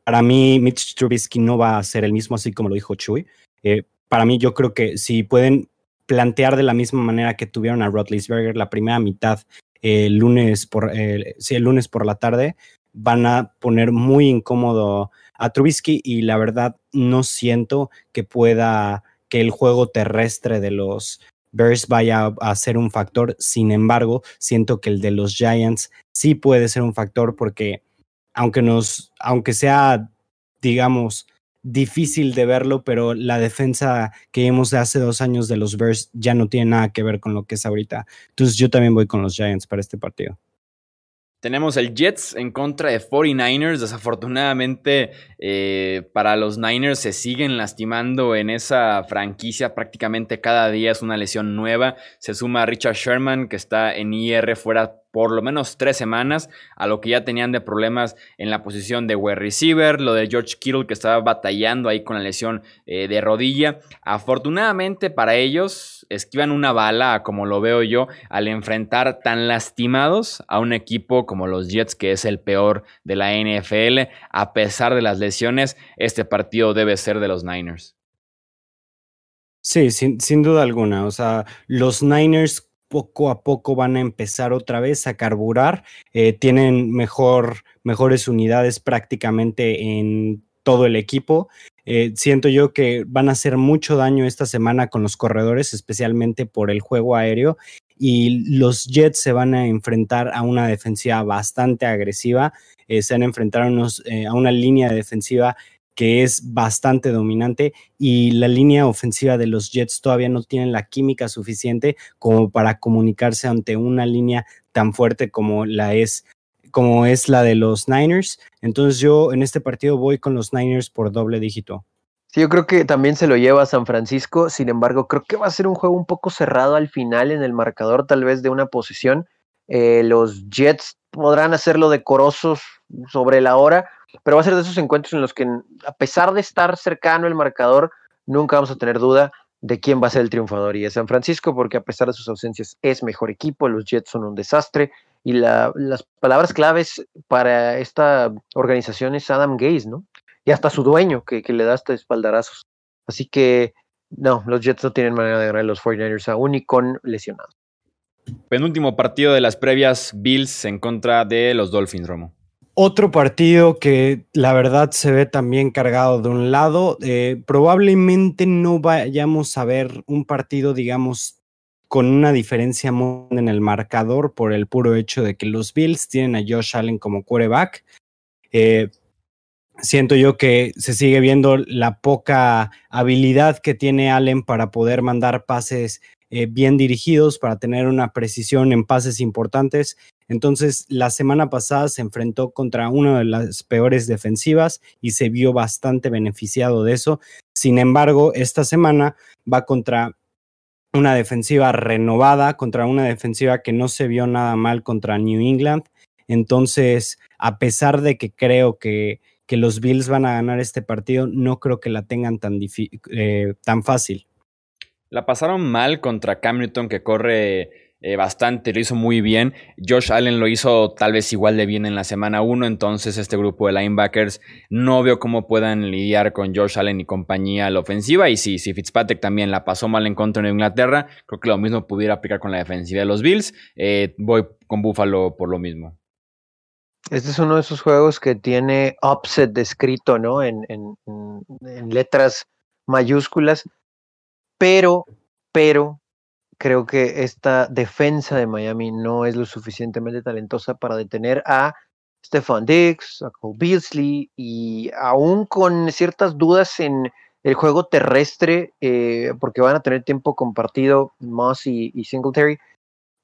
Para mí, Mitch Trubisky no va a ser el mismo, así como lo dijo Chuy. Eh, para mí, yo creo que si pueden plantear de la misma manera que tuvieron a Rotlisberger la primera mitad el lunes por el lunes por la tarde, van a poner muy incómodo a Trubisky y la verdad no siento que pueda, que el juego terrestre de los Bears vaya a ser un factor. Sin embargo, siento que el de los Giants sí puede ser un factor porque aunque nos, aunque sea, digamos, difícil de verlo, pero la defensa que vimos de hace dos años de los Bears ya no tiene nada que ver con lo que es ahorita. Entonces yo también voy con los Giants para este partido. Tenemos el Jets en contra de 49ers. Desafortunadamente, eh, para los Niners se siguen lastimando en esa franquicia. Prácticamente cada día es una lesión nueva. Se suma Richard Sherman, que está en IR fuera por lo menos tres semanas, a lo que ya tenían de problemas en la posición de wide receiver, lo de George Kittle que estaba batallando ahí con la lesión eh, de rodilla. Afortunadamente para ellos, esquivan una bala, como lo veo yo, al enfrentar tan lastimados a un equipo como los Jets, que es el peor de la NFL. A pesar de las lesiones, este partido debe ser de los Niners. Sí, sin, sin duda alguna. O sea, los Niners poco a poco van a empezar otra vez a carburar. Eh, tienen mejor, mejores unidades prácticamente en todo el equipo. Eh, siento yo que van a hacer mucho daño esta semana con los corredores, especialmente por el juego aéreo. Y los Jets se van a enfrentar a una defensiva bastante agresiva. Eh, se van a enfrentar a, a una línea de defensiva que es bastante dominante y la línea ofensiva de los Jets todavía no tiene la química suficiente como para comunicarse ante una línea tan fuerte como la es como es la de los Niners. Entonces yo en este partido voy con los Niners por doble dígito. Sí, yo creo que también se lo lleva a San Francisco, sin embargo, creo que va a ser un juego un poco cerrado al final en el marcador, tal vez de una posición. Eh, los Jets podrán hacerlo decorosos sobre la hora, pero va a ser de esos encuentros en los que, a pesar de estar cercano el marcador, nunca vamos a tener duda de quién va a ser el triunfador. Y es San Francisco, porque a pesar de sus ausencias es mejor equipo, los Jets son un desastre. Y las palabras claves para esta organización es Adam Gaze, ¿no? Y hasta su dueño, que, le da hasta espaldarazos. Así que, no, los Jets no tienen manera de ganar a los 49ers aún y con lesionados. Penúltimo partido de las previas Bills en contra de los Dolphins, Romo. Otro partido que la verdad se ve también cargado de un lado, eh, probablemente no vayamos a ver un partido, digamos, con una diferencia en el marcador por el puro hecho de que los Bills tienen a Josh Allen como quarterback. Eh, siento yo que se sigue viendo la poca habilidad que tiene Allen para poder mandar pases eh, bien dirigidos, para tener una precisión en pases importantes. Entonces, la semana pasada se enfrentó contra una de las peores defensivas y se vio bastante beneficiado de eso. Sin embargo, esta semana va contra una defensiva renovada, contra una defensiva que no se vio nada mal contra New England. Entonces, a pesar de que creo que, que los Bills van a ganar este partido, no creo que la tengan tan, eh, tan fácil. La pasaron mal contra Cam Newton, que corre eh, bastante, lo hizo muy bien. Josh Allen lo hizo tal vez igual de bien en la semana 1, entonces este grupo de linebackers no veo cómo puedan lidiar con Josh Allen y compañía a la ofensiva. Y sí, si Fitzpatrick también la pasó mal en contra de Inglaterra, creo que lo mismo pudiera aplicar con la defensiva de los Bills. Eh, voy con Buffalo por lo mismo. Este es uno de esos juegos que tiene upset descrito, ¿no? En, en letras mayúsculas, pero, pero creo que esta defensa de Miami no es lo suficientemente talentosa para detener a Stefan Diggs, a Cole Beasley y aún con ciertas dudas en el juego terrestre, eh, porque van a tener tiempo compartido Moss y, Singletary,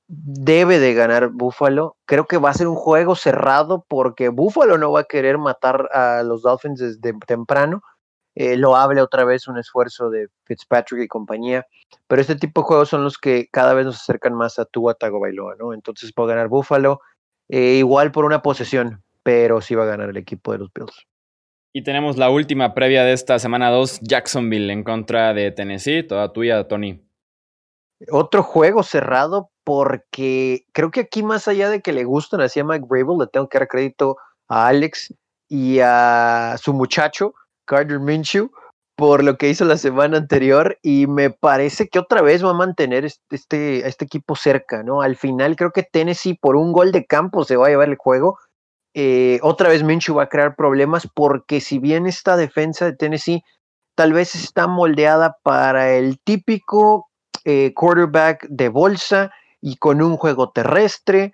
debe de ganar Buffalo. Creo que va a ser un juego cerrado porque Buffalo no va a querer matar a los Dolphins desde temprano. Eh, lo hable otra vez un esfuerzo de Fitzpatrick y compañía, pero este tipo de juegos son los que cada vez nos acercan más a Tua Tagovailoa, ¿no? Entonces puede ganar Buffalo, eh, igual por una posesión, pero sí va a ganar el equipo de los Bills. Y tenemos la última previa de esta semana 2, Jacksonville en contra de Tennessee, toda tuya, Tony. Otro juego cerrado porque creo que aquí más allá de que le gustan así a Mike Brable, le tengo que dar crédito a Alex y a su muchacho, Carter Minshew, por lo que hizo la semana anterior y me parece que otra vez va a mantener este, este equipo cerca, ¿no? Al final creo que Tennessee por un gol de campo se va a llevar el juego eh, otra vez Minshew va a crear problemas porque si bien esta defensa de Tennessee tal vez está moldeada para el típico eh, quarterback de bolsa y con un juego terrestre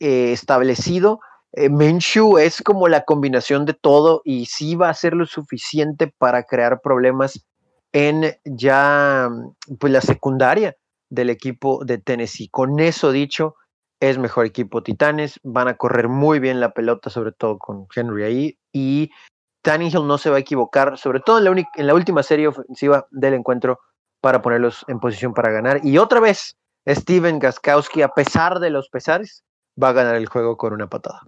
eh, establecido, Minshew es como la combinación de todo y sí va a ser lo suficiente para crear problemas en ya pues, la secundaria del equipo de Tennessee. Con eso dicho, es mejor equipo Titanes, van a correr muy bien la pelota, sobre todo con Henry ahí, y Tannehill no se va a equivocar, sobre todo en la, en la última serie ofensiva del encuentro, para ponerlos en posición para ganar. Y otra vez, Steven Gaskowski, a pesar de los pesares, va a ganar el juego con una patada.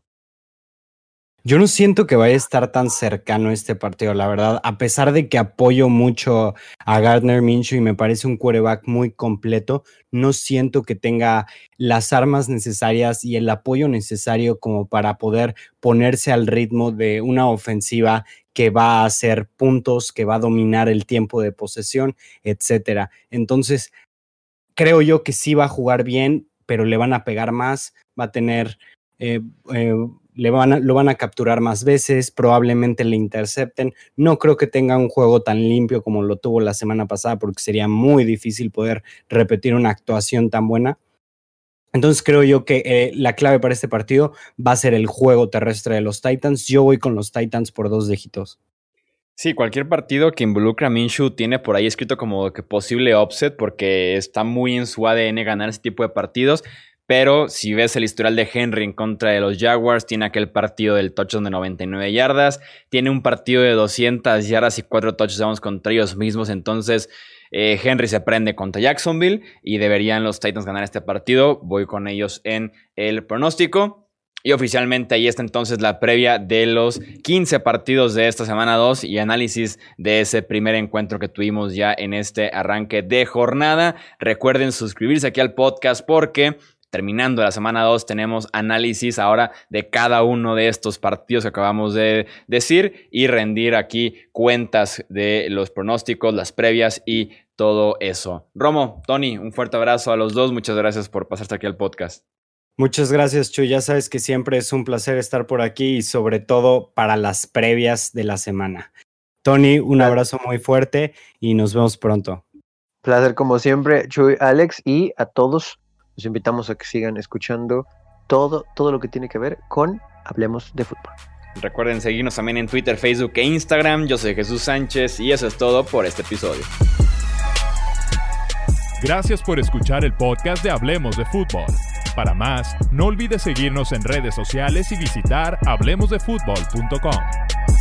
Yo no siento que vaya a estar tan cercano este partido, la verdad, a pesar de que apoyo mucho a Gardner Minshew y me parece un quarterback muy completo, no siento que tenga las armas necesarias y el apoyo necesario como para poder ponerse al ritmo de una ofensiva que va a hacer puntos, que va a dominar el tiempo de posesión, etcétera. Entonces, creo yo que sí va a jugar bien, pero le van a pegar más, va a tener eh, eh, van lo van a capturar más veces, probablemente le intercepten. No creo que tenga un juego tan limpio como lo tuvo la semana pasada, porque sería muy difícil poder repetir una actuación tan buena. Entonces creo yo que eh, la clave para este partido va a ser el juego terrestre de los Titans. Yo voy con los Titans por dos dígitos. Sí, cualquier partido que involucre a Minshew tiene por ahí escrito como que posible offset porque está muy en su ADN ganar ese tipo de partidos. Pero si ves el historial de Henry en contra de los Jaguars, tiene aquel partido del touchdown de 99 yardas, tiene un partido de 200 yardas y 4 touchdowns contra ellos mismos. Entonces, eh, Henry se prende contra Jacksonville y deberían los Titans ganar este partido. Voy con ellos en el pronóstico. Y oficialmente ahí está entonces la previa de los 15 partidos de esta semana 2 y análisis de ese primer encuentro que tuvimos ya en este arranque de jornada. Recuerden suscribirse aquí al podcast porque terminando la semana 2 tenemos análisis ahora de cada uno de estos partidos que acabamos de decir y rendir aquí cuentas de los pronósticos, las previas y todo eso. Romo, Tony, un fuerte abrazo a los dos. Muchas gracias por pasarte aquí al podcast. Muchas gracias, Chu. Ya sabes que siempre es un placer estar por aquí y sobre todo para las previas de la semana. Tony, un abrazo muy fuerte y nos vemos pronto. Placer como siempre, Chuy, Alex y a todos los invitamos a que sigan escuchando todo, todo lo que tiene que ver con Hablemos de Fútbol. Recuerden seguirnos también en Twitter, Facebook e Instagram. Yo soy Jesús Sánchez y eso es todo por este episodio. Gracias por escuchar el podcast de Hablemos de Fútbol. Para más, no olvides seguirnos en redes sociales y visitar hablemosdefutbol.com.